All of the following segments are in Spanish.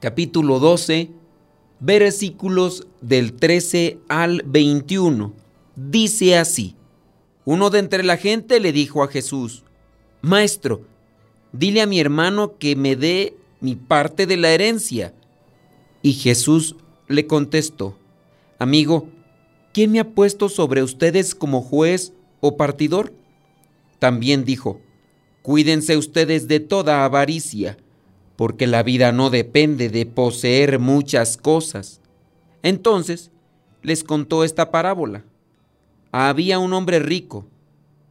capítulo 12 versículos del 13 al 21. Dice así, uno de entre la gente le dijo a Jesús, Maestro, dile a mi hermano que me dé mi parte de la herencia. Y Jesús le contestó, Amigo, ¿quién me ha puesto sobre ustedes como juez o partidor? También dijo, Cuídense ustedes de toda avaricia, porque la vida no depende de poseer muchas cosas. Entonces les contó esta parábola. Había un hombre rico,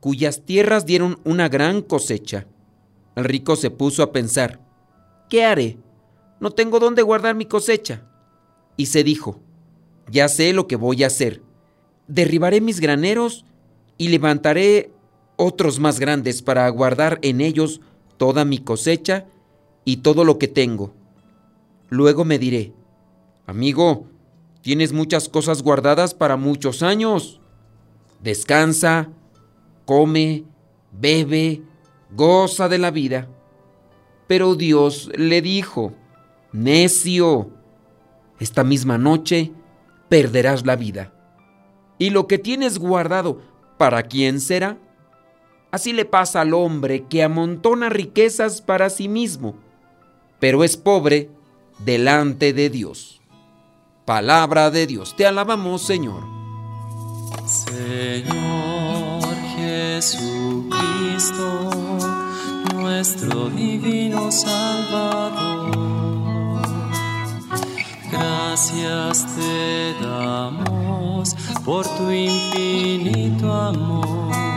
cuyas tierras dieron una gran cosecha. El rico se puso a pensar, ¿qué haré? No tengo dónde guardar mi cosecha. Y se dijo, ya sé lo que voy a hacer. Derribaré mis graneros y levantaré otros más grandes para guardar en ellos toda mi cosecha y todo lo que tengo. Luego me diré, amigo, tienes muchas cosas guardadas para muchos años. Descansa, come, bebe, goza de la vida. Pero Dios le dijo, necio, esta misma noche perderás la vida. ¿Y lo que tienes guardado, para quién será? Así le pasa al hombre que amontona riquezas para sí mismo, pero es pobre delante de Dios. Palabra de Dios, te alabamos Señor. Señor Jesucristo, nuestro divino Salvador, gracias te damos por tu infinito amor.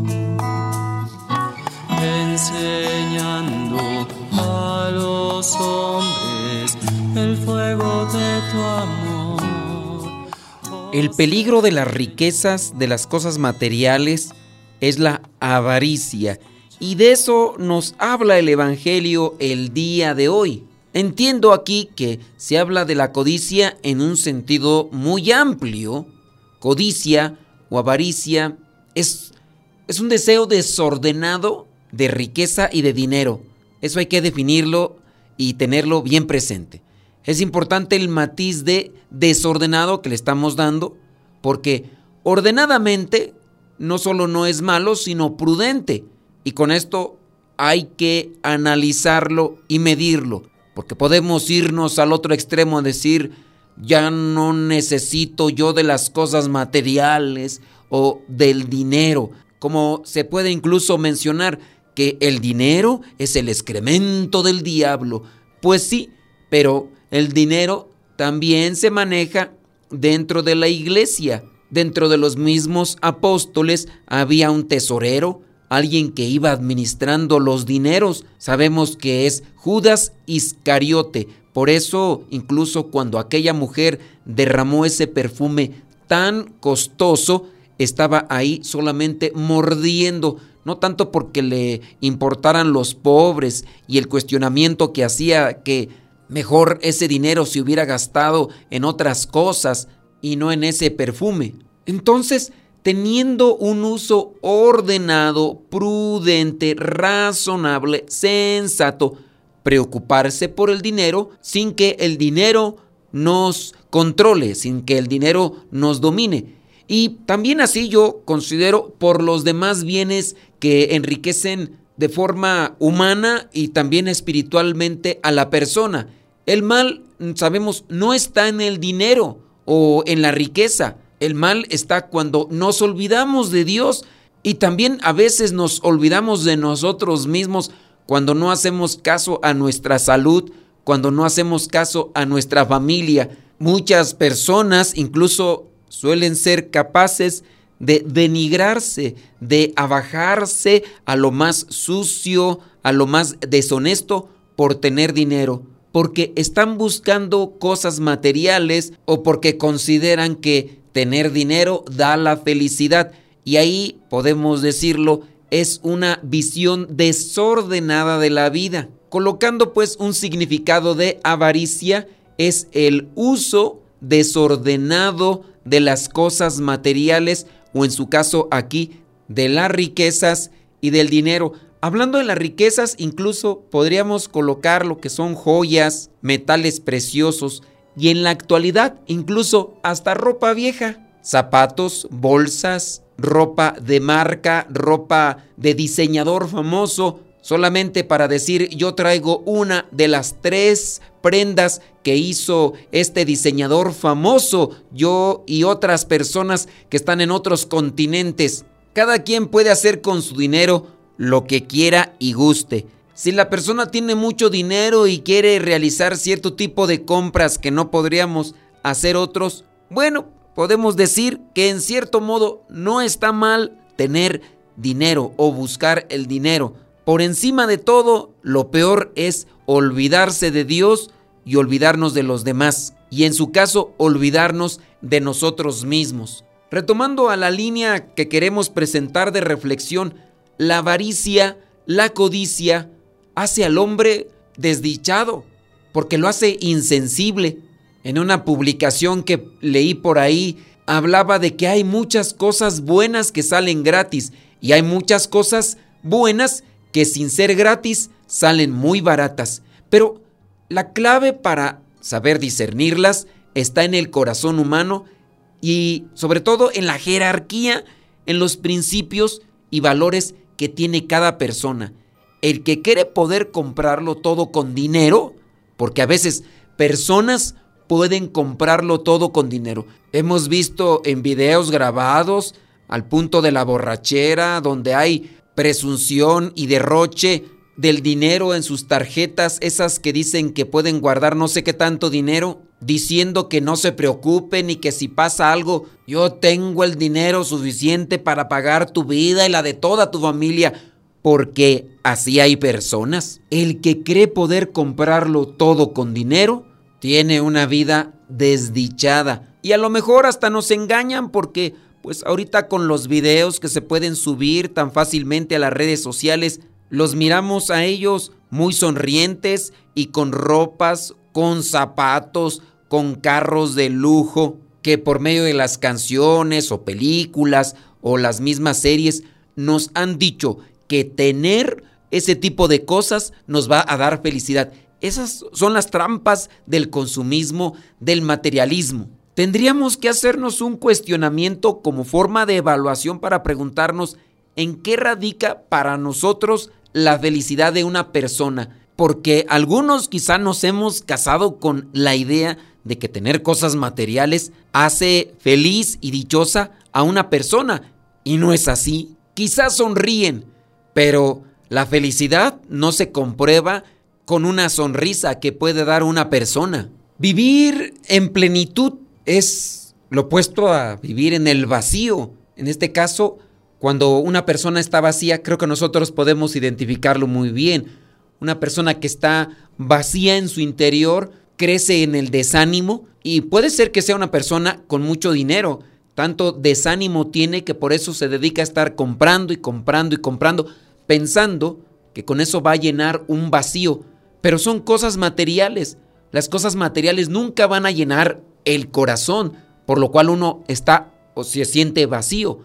enseñando a los hombres el fuego de tu amor. El peligro de las riquezas, de las cosas materiales, es la avaricia. Y de eso nos habla el Evangelio el día de hoy. Entiendo aquí que se habla de la codicia en un sentido muy amplio. Codicia o avaricia es, es un deseo desordenado de riqueza y de dinero. Eso hay que definirlo y tenerlo bien presente. Es importante el matiz de desordenado que le estamos dando, porque ordenadamente no solo no es malo, sino prudente. Y con esto hay que analizarlo y medirlo, porque podemos irnos al otro extremo a decir, ya no necesito yo de las cosas materiales o del dinero, como se puede incluso mencionar el dinero es el excremento del diablo. Pues sí, pero el dinero también se maneja dentro de la iglesia. Dentro de los mismos apóstoles había un tesorero, alguien que iba administrando los dineros. Sabemos que es Judas Iscariote. Por eso, incluso cuando aquella mujer derramó ese perfume tan costoso, estaba ahí solamente mordiendo no tanto porque le importaran los pobres y el cuestionamiento que hacía que mejor ese dinero se hubiera gastado en otras cosas y no en ese perfume. Entonces, teniendo un uso ordenado, prudente, razonable, sensato, preocuparse por el dinero sin que el dinero nos controle, sin que el dinero nos domine. Y también así yo considero por los demás bienes que enriquecen de forma humana y también espiritualmente a la persona. El mal, sabemos, no está en el dinero o en la riqueza. El mal está cuando nos olvidamos de Dios y también a veces nos olvidamos de nosotros mismos cuando no hacemos caso a nuestra salud, cuando no hacemos caso a nuestra familia. Muchas personas incluso suelen ser capaces de denigrarse, de abajarse a lo más sucio, a lo más deshonesto por tener dinero, porque están buscando cosas materiales o porque consideran que tener dinero da la felicidad. Y ahí podemos decirlo, es una visión desordenada de la vida. Colocando pues un significado de avaricia es el uso desordenado de las cosas materiales o en su caso aquí de las riquezas y del dinero. Hablando de las riquezas, incluso podríamos colocar lo que son joyas, metales preciosos y en la actualidad incluso hasta ropa vieja, zapatos, bolsas, ropa de marca, ropa de diseñador famoso, solamente para decir yo traigo una de las tres prendas que hizo este diseñador famoso, yo y otras personas que están en otros continentes. Cada quien puede hacer con su dinero lo que quiera y guste. Si la persona tiene mucho dinero y quiere realizar cierto tipo de compras que no podríamos hacer otros, bueno, podemos decir que en cierto modo no está mal tener dinero o buscar el dinero. Por encima de todo, lo peor es olvidarse de Dios y olvidarnos de los demás. Y en su caso, olvidarnos de nosotros mismos. Retomando a la línea que queremos presentar de reflexión, la avaricia, la codicia, hace al hombre desdichado, porque lo hace insensible. En una publicación que leí por ahí, hablaba de que hay muchas cosas buenas que salen gratis y hay muchas cosas buenas que sin ser gratis salen muy baratas. Pero la clave para saber discernirlas está en el corazón humano y sobre todo en la jerarquía, en los principios y valores que tiene cada persona. El que quiere poder comprarlo todo con dinero, porque a veces personas pueden comprarlo todo con dinero. Hemos visto en videos grabados al punto de la borrachera, donde hay presunción y derroche del dinero en sus tarjetas, esas que dicen que pueden guardar no sé qué tanto dinero, diciendo que no se preocupen y que si pasa algo, yo tengo el dinero suficiente para pagar tu vida y la de toda tu familia, porque así hay personas. El que cree poder comprarlo todo con dinero, tiene una vida desdichada. Y a lo mejor hasta nos engañan porque pues ahorita con los videos que se pueden subir tan fácilmente a las redes sociales, los miramos a ellos muy sonrientes y con ropas, con zapatos, con carros de lujo, que por medio de las canciones o películas o las mismas series nos han dicho que tener ese tipo de cosas nos va a dar felicidad. Esas son las trampas del consumismo, del materialismo. Tendríamos que hacernos un cuestionamiento como forma de evaluación para preguntarnos en qué radica para nosotros la felicidad de una persona. Porque algunos quizá nos hemos casado con la idea de que tener cosas materiales hace feliz y dichosa a una persona. Y no es así. Quizás sonríen, pero la felicidad no se comprueba con una sonrisa que puede dar una persona. Vivir en plenitud es lo opuesto a vivir en el vacío. En este caso, cuando una persona está vacía, creo que nosotros podemos identificarlo muy bien. Una persona que está vacía en su interior crece en el desánimo y puede ser que sea una persona con mucho dinero. Tanto desánimo tiene que por eso se dedica a estar comprando y comprando y comprando, pensando que con eso va a llenar un vacío. Pero son cosas materiales. Las cosas materiales nunca van a llenar el corazón, por lo cual uno está o se siente vacío.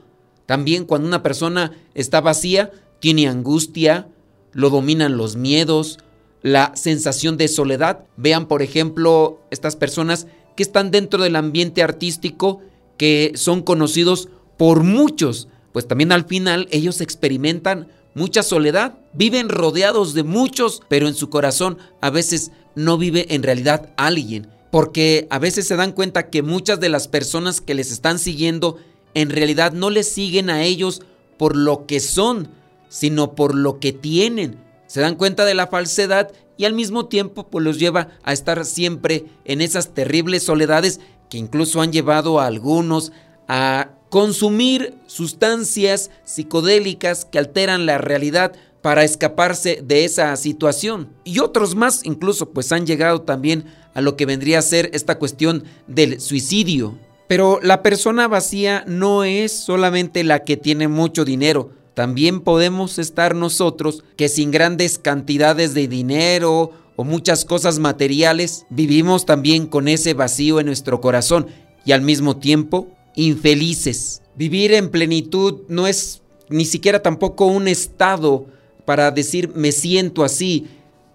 También cuando una persona está vacía, tiene angustia, lo dominan los miedos, la sensación de soledad. Vean, por ejemplo, estas personas que están dentro del ambiente artístico, que son conocidos por muchos, pues también al final ellos experimentan mucha soledad. Viven rodeados de muchos, pero en su corazón a veces no vive en realidad alguien. Porque a veces se dan cuenta que muchas de las personas que les están siguiendo en realidad no les siguen a ellos por lo que son, sino por lo que tienen. Se dan cuenta de la falsedad y al mismo tiempo pues los lleva a estar siempre en esas terribles soledades que incluso han llevado a algunos a consumir sustancias psicodélicas que alteran la realidad para escaparse de esa situación. Y otros más incluso pues han llegado también a lo que vendría a ser esta cuestión del suicidio. Pero la persona vacía no es solamente la que tiene mucho dinero. También podemos estar nosotros que sin grandes cantidades de dinero o muchas cosas materiales vivimos también con ese vacío en nuestro corazón y al mismo tiempo infelices. Vivir en plenitud no es ni siquiera tampoco un estado para decir me siento así.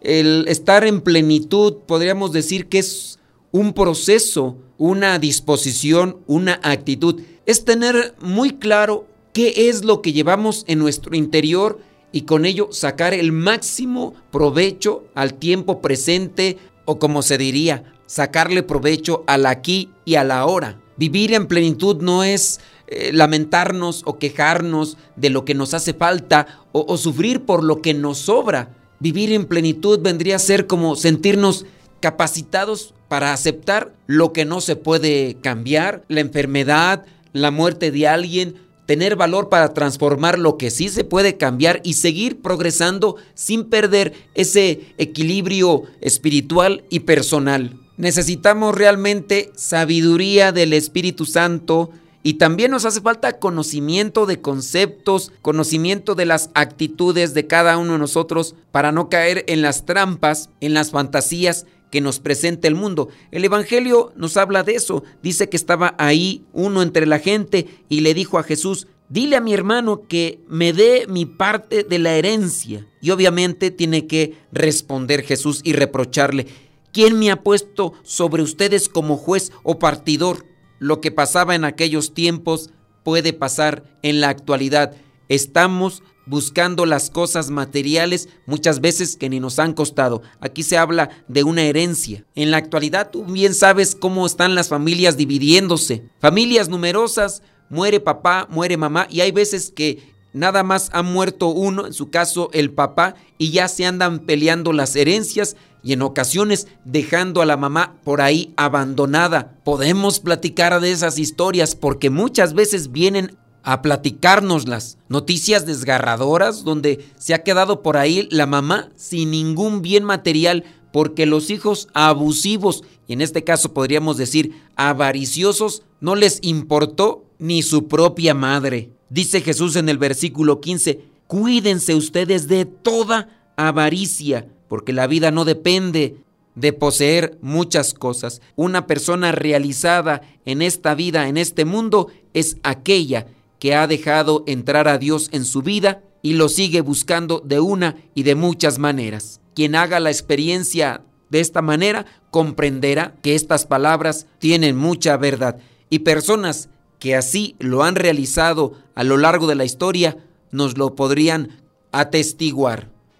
El estar en plenitud podríamos decir que es un proceso, una disposición, una actitud. Es tener muy claro qué es lo que llevamos en nuestro interior y con ello sacar el máximo provecho al tiempo presente o como se diría, sacarle provecho al aquí y a la hora. Vivir en plenitud no es eh, lamentarnos o quejarnos de lo que nos hace falta o sufrir por lo que nos sobra. Vivir en plenitud vendría a ser como sentirnos capacitados para aceptar lo que no se puede cambiar, la enfermedad, la muerte de alguien, tener valor para transformar lo que sí se puede cambiar y seguir progresando sin perder ese equilibrio espiritual y personal. Necesitamos realmente sabiduría del Espíritu Santo y también nos hace falta conocimiento de conceptos, conocimiento de las actitudes de cada uno de nosotros para no caer en las trampas, en las fantasías que nos presenta el mundo. El Evangelio nos habla de eso. Dice que estaba ahí uno entre la gente y le dijo a Jesús, dile a mi hermano que me dé mi parte de la herencia. Y obviamente tiene que responder Jesús y reprocharle, ¿quién me ha puesto sobre ustedes como juez o partidor? Lo que pasaba en aquellos tiempos puede pasar en la actualidad. Estamos buscando las cosas materiales muchas veces que ni nos han costado. Aquí se habla de una herencia. En la actualidad tú bien sabes cómo están las familias dividiéndose. Familias numerosas, muere papá, muere mamá y hay veces que nada más ha muerto uno, en su caso el papá, y ya se andan peleando las herencias y en ocasiones dejando a la mamá por ahí abandonada. Podemos platicar de esas historias porque muchas veces vienen a platicárnoslas. Noticias desgarradoras donde se ha quedado por ahí la mamá sin ningún bien material porque los hijos abusivos, y en este caso podríamos decir avariciosos, no les importó ni su propia madre. Dice Jesús en el versículo 15, cuídense ustedes de toda avaricia, porque la vida no depende de poseer muchas cosas. Una persona realizada en esta vida, en este mundo, es aquella que ha dejado entrar a Dios en su vida y lo sigue buscando de una y de muchas maneras. Quien haga la experiencia de esta manera comprenderá que estas palabras tienen mucha verdad y personas que así lo han realizado a lo largo de la historia nos lo podrían atestiguar.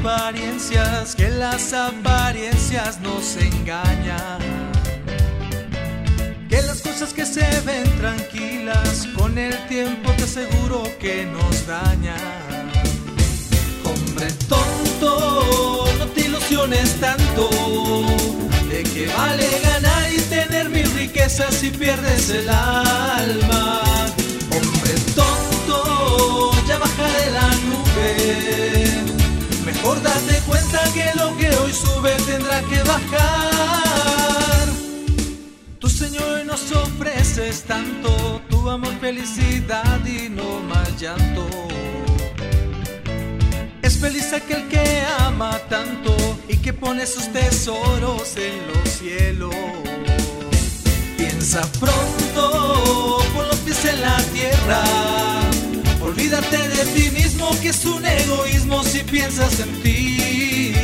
Apariencias, que las apariencias nos engañan. Que las cosas que se ven tranquilas, con el tiempo te aseguro que nos dañan tonto, no te ilusiones tanto. ¿De qué vale ganar y tener mil riquezas si pierdes el alma? Hombre tonto, ya baja de la nube. Mejor date cuenta que lo que hoy sube tendrá que bajar. Tu Señor nos ofreces tanto, tu amor, felicidad y no más llanto. Es feliz aquel que ama tanto y que pone sus tesoros en los cielos. Piensa pronto, pon los pies en la tierra. Olvídate de ti mismo, que es un egoísmo si piensas en ti.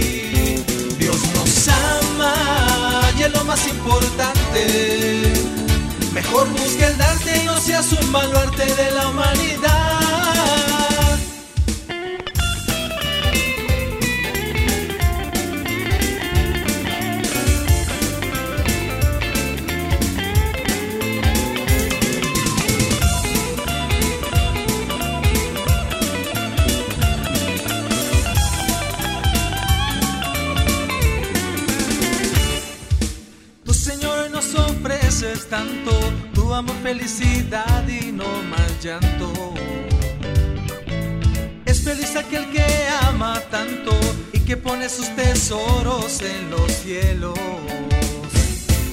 Dios nos ama y es lo más importante. Mejor busca el darte y no seas un baluarte de la humanidad. Tanto, tu amor, felicidad y no más llanto. Es feliz aquel que ama tanto y que pone sus tesoros en los cielos.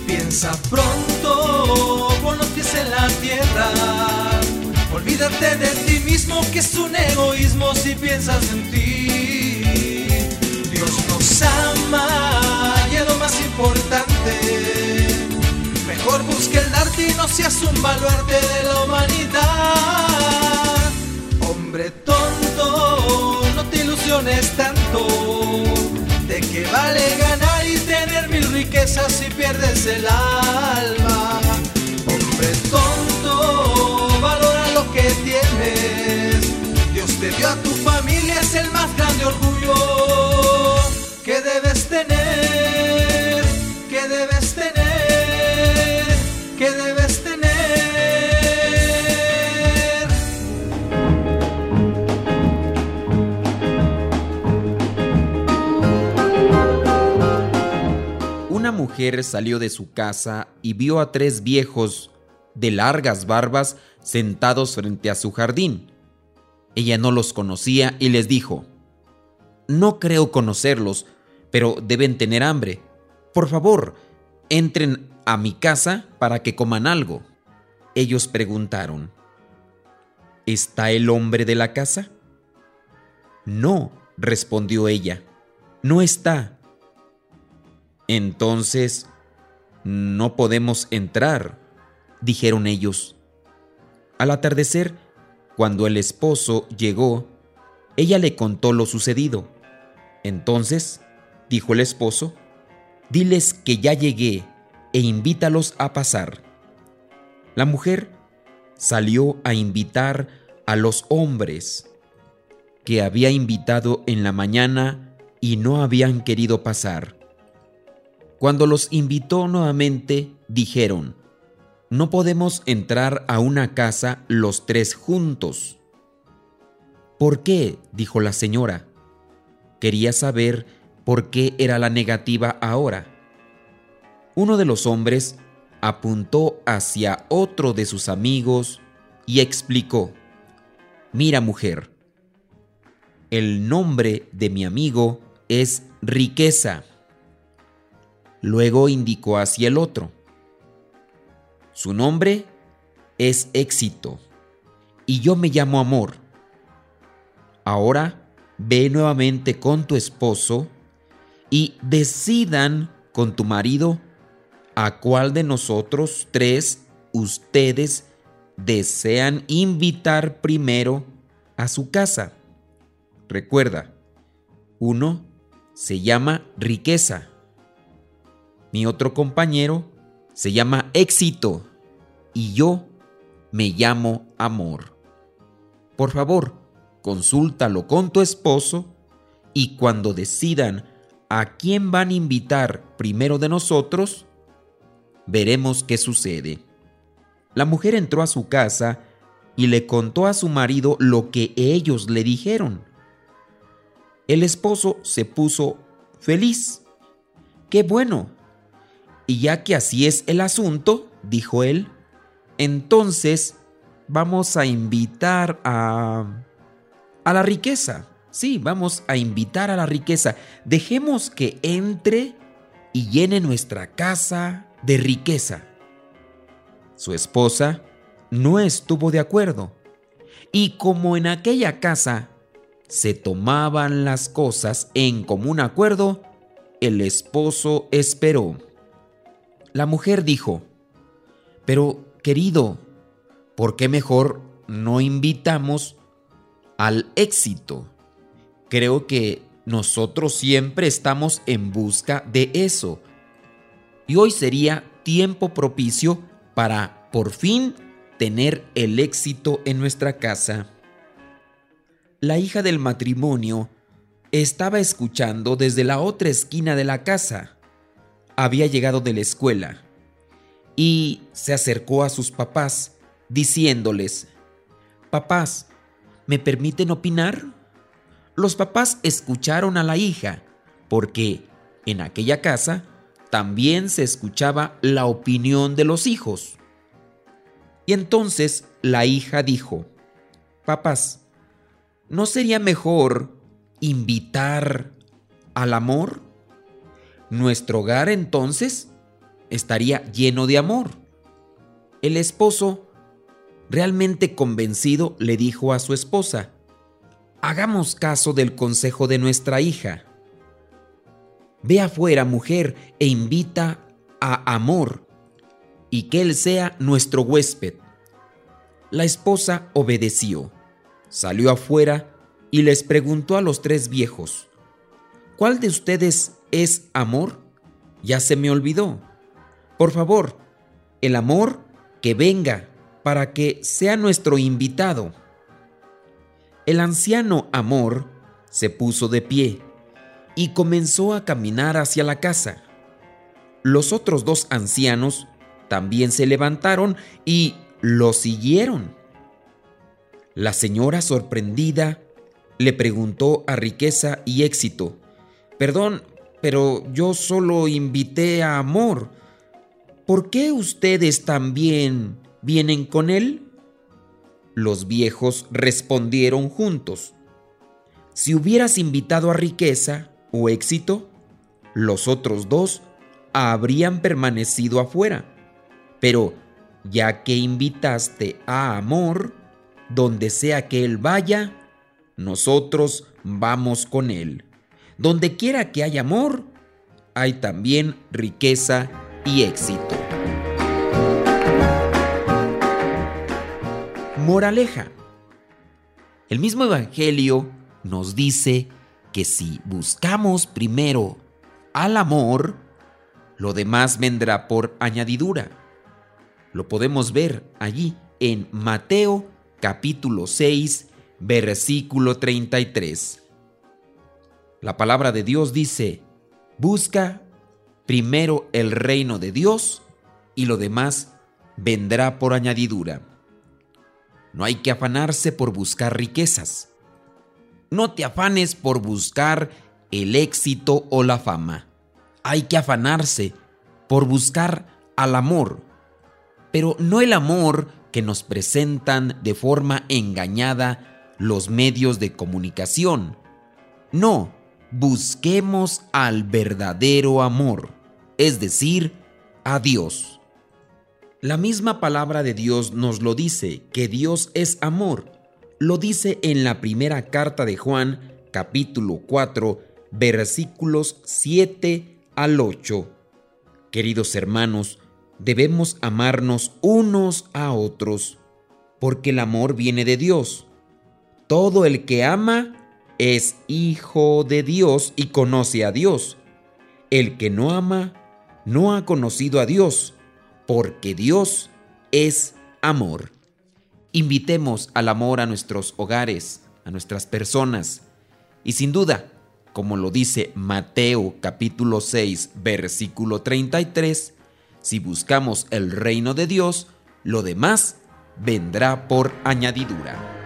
Piensa pronto, con los pies en la tierra. Olvídate de ti mismo que es un egoísmo si piensas en ti. Dios nos ama y es lo más importante busque el darte y no seas un baluarte de la humanidad. Hombre tonto, no te ilusiones tanto. ¿De qué vale ganar y tener mil riquezas si pierdes el alma? Hombre tonto, valora lo que tienes. Dios te dio a tu familia, es el más grande orgullo mujer salió de su casa y vio a tres viejos de largas barbas sentados frente a su jardín. Ella no los conocía y les dijo, No creo conocerlos, pero deben tener hambre. Por favor, entren a mi casa para que coman algo. Ellos preguntaron, ¿Está el hombre de la casa? No, respondió ella, no está. Entonces, no podemos entrar, dijeron ellos. Al atardecer, cuando el esposo llegó, ella le contó lo sucedido. Entonces, dijo el esposo, diles que ya llegué e invítalos a pasar. La mujer salió a invitar a los hombres que había invitado en la mañana y no habían querido pasar. Cuando los invitó nuevamente, dijeron, no podemos entrar a una casa los tres juntos. ¿Por qué? dijo la señora. Quería saber por qué era la negativa ahora. Uno de los hombres apuntó hacia otro de sus amigos y explicó, Mira mujer, el nombre de mi amigo es riqueza. Luego indicó hacia el otro. Su nombre es éxito y yo me llamo amor. Ahora ve nuevamente con tu esposo y decidan con tu marido a cuál de nosotros tres ustedes desean invitar primero a su casa. Recuerda, uno se llama riqueza mi otro compañero se llama éxito y yo me llamo amor. Por favor, consúltalo con tu esposo y cuando decidan a quién van a invitar primero de nosotros, veremos qué sucede. La mujer entró a su casa y le contó a su marido lo que ellos le dijeron. El esposo se puso feliz. ¡Qué bueno! Y ya que así es el asunto, dijo él, entonces vamos a invitar a... a la riqueza. Sí, vamos a invitar a la riqueza. Dejemos que entre y llene nuestra casa de riqueza. Su esposa no estuvo de acuerdo. Y como en aquella casa se tomaban las cosas en común acuerdo, el esposo esperó. La mujer dijo, pero querido, ¿por qué mejor no invitamos al éxito? Creo que nosotros siempre estamos en busca de eso. Y hoy sería tiempo propicio para por fin tener el éxito en nuestra casa. La hija del matrimonio estaba escuchando desde la otra esquina de la casa. Había llegado de la escuela y se acercó a sus papás diciéndoles, Papás, ¿me permiten opinar? Los papás escucharon a la hija porque en aquella casa también se escuchaba la opinión de los hijos. Y entonces la hija dijo, Papás, ¿no sería mejor invitar al amor? Nuestro hogar entonces estaría lleno de amor. El esposo, realmente convencido, le dijo a su esposa, hagamos caso del consejo de nuestra hija. Ve afuera, mujer, e invita a amor, y que él sea nuestro huésped. La esposa obedeció, salió afuera y les preguntó a los tres viejos, ¿cuál de ustedes es amor? Ya se me olvidó. Por favor, el amor que venga para que sea nuestro invitado. El anciano Amor se puso de pie y comenzó a caminar hacia la casa. Los otros dos ancianos también se levantaron y lo siguieron. La señora sorprendida le preguntó a riqueza y éxito, Perdón, pero yo solo invité a amor. ¿Por qué ustedes también vienen con él? Los viejos respondieron juntos. Si hubieras invitado a riqueza o éxito, los otros dos habrían permanecido afuera. Pero ya que invitaste a amor, donde sea que él vaya, nosotros vamos con él. Donde quiera que haya amor, hay también riqueza y éxito. Moraleja. El mismo Evangelio nos dice que si buscamos primero al amor, lo demás vendrá por añadidura. Lo podemos ver allí en Mateo capítulo 6, versículo 33. La palabra de Dios dice, busca primero el reino de Dios y lo demás vendrá por añadidura. No hay que afanarse por buscar riquezas. No te afanes por buscar el éxito o la fama. Hay que afanarse por buscar al amor, pero no el amor que nos presentan de forma engañada los medios de comunicación. No, busquemos al verdadero amor, es decir, a Dios. La misma palabra de Dios nos lo dice, que Dios es amor. Lo dice en la primera carta de Juan, capítulo 4, versículos 7 al 8. Queridos hermanos, debemos amarnos unos a otros, porque el amor viene de Dios. Todo el que ama es hijo de Dios y conoce a Dios. El que no ama, no ha conocido a Dios, porque Dios es amor. Invitemos al amor a nuestros hogares, a nuestras personas, y sin duda, como lo dice Mateo capítulo 6, versículo 33, si buscamos el reino de Dios, lo demás vendrá por añadidura.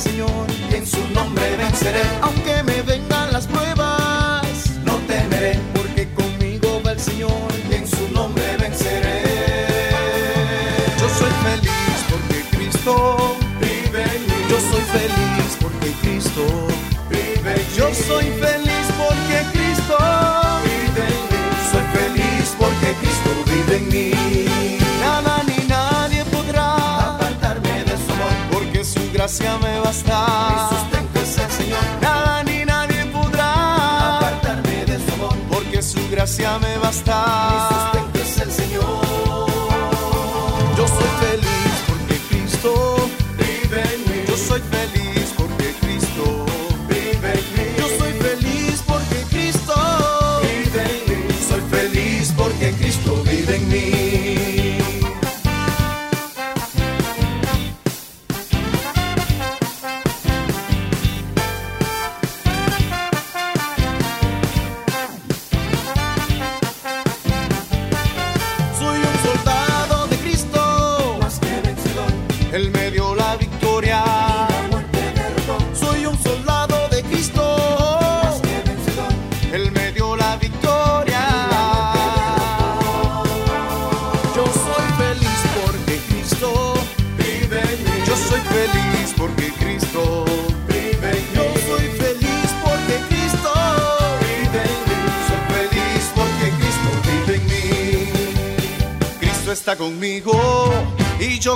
Señor en su nombre venceré.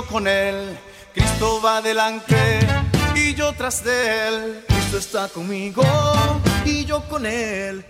con él, Cristo va delante y yo tras de él, Cristo está conmigo y yo con él.